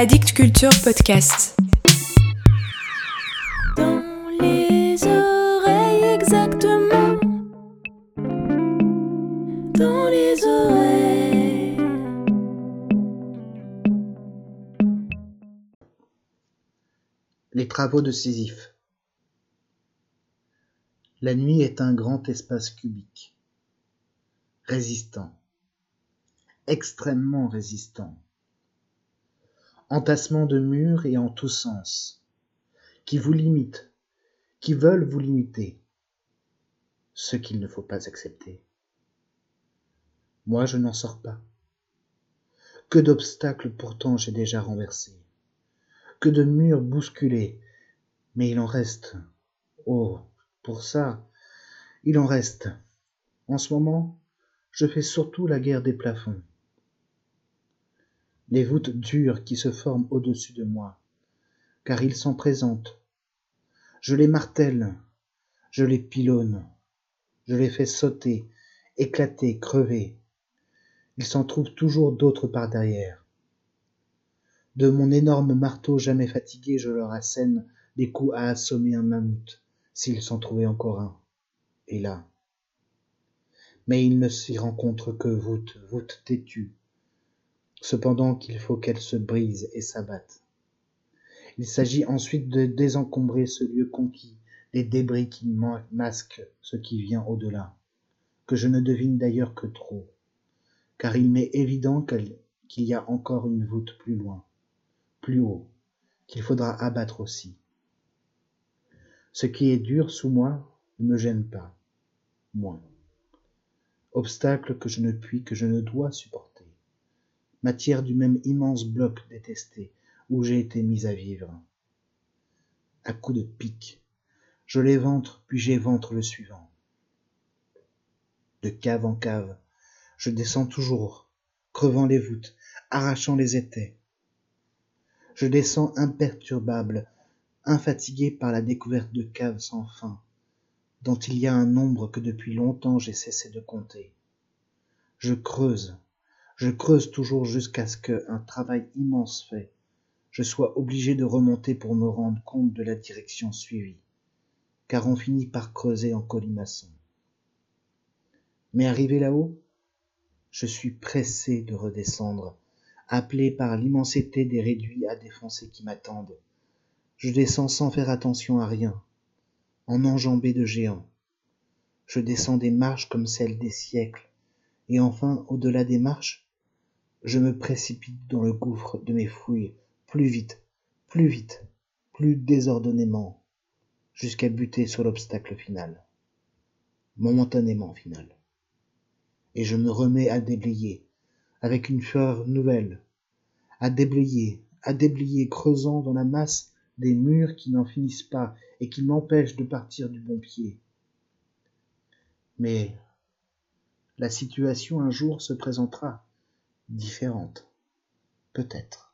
Addict Culture Podcast. Dans les oreilles exactement. Dans les oreilles. Les travaux de Sisyphe. La nuit est un grand espace cubique, résistant, extrêmement résistant, entassement de murs et en tous sens, qui vous limitent, qui veulent vous limiter, ce qu'il ne faut pas accepter. Moi, je n'en sors pas. Que d'obstacles pourtant j'ai déjà renversés, que de murs bousculés, mais il en reste. Oh, pour ça, il en reste. En ce moment, je fais surtout la guerre des plafonds. Les voûtes dures qui se forment au-dessus de moi, car ils s'en présentent. Je les martèle, je les pilonne, je les fais sauter, éclater, crever. Il s'en trouve toujours d'autres par derrière. De mon énorme marteau jamais fatigué, je leur assène des coups à assommer un mammouth s'il s'en trouvait encore un. Et là. Mais il ne s'y rencontre que voûte, voûte têtue, cependant qu'il faut qu'elle se brise et s'abatte. Il s'agit ensuite de désencombrer ce lieu conquis, des débris qui masquent ce qui vient au-delà, que je ne devine d'ailleurs que trop, car il m'est évident qu'il y a encore une voûte plus loin, plus haut, qu'il faudra abattre aussi. Ce qui est dur sous moi ne me gêne pas, moins. Obstacle que je ne puis, que je ne dois supporter. Matière du même immense bloc détesté où j'ai été mis à vivre. À coups de pique, je l'éventre puis j'éventre le suivant. De cave en cave, je descends toujours, crevant les voûtes, arrachant les étais. Je descends imperturbable, infatigué par la découverte de caves sans fin, dont il y a un nombre que depuis longtemps j'ai cessé de compter. Je creuse, je creuse toujours jusqu'à ce que, un travail immense fait, je sois obligé de remonter pour me rendre compte de la direction suivie, car on finit par creuser en colimaçon. Mais arrivé là-haut, je suis pressé de redescendre, appelé par l'immensité des réduits à défoncer qui m'attendent, je descends sans faire attention à rien, en enjambé de géants. Je descends des marches comme celles des siècles, et enfin, au-delà des marches, je me précipite dans le gouffre de mes fouilles, plus vite, plus vite, plus désordonnément, jusqu'à buter sur l'obstacle final, momentanément final. Et je me remets à déblayer, avec une fureur nouvelle, à déblayer, à déblayer, creusant dans la masse des murs qui n'en finissent pas et qui m'empêchent de partir du bon pied. Mais la situation un jour se présentera différente, peut-être.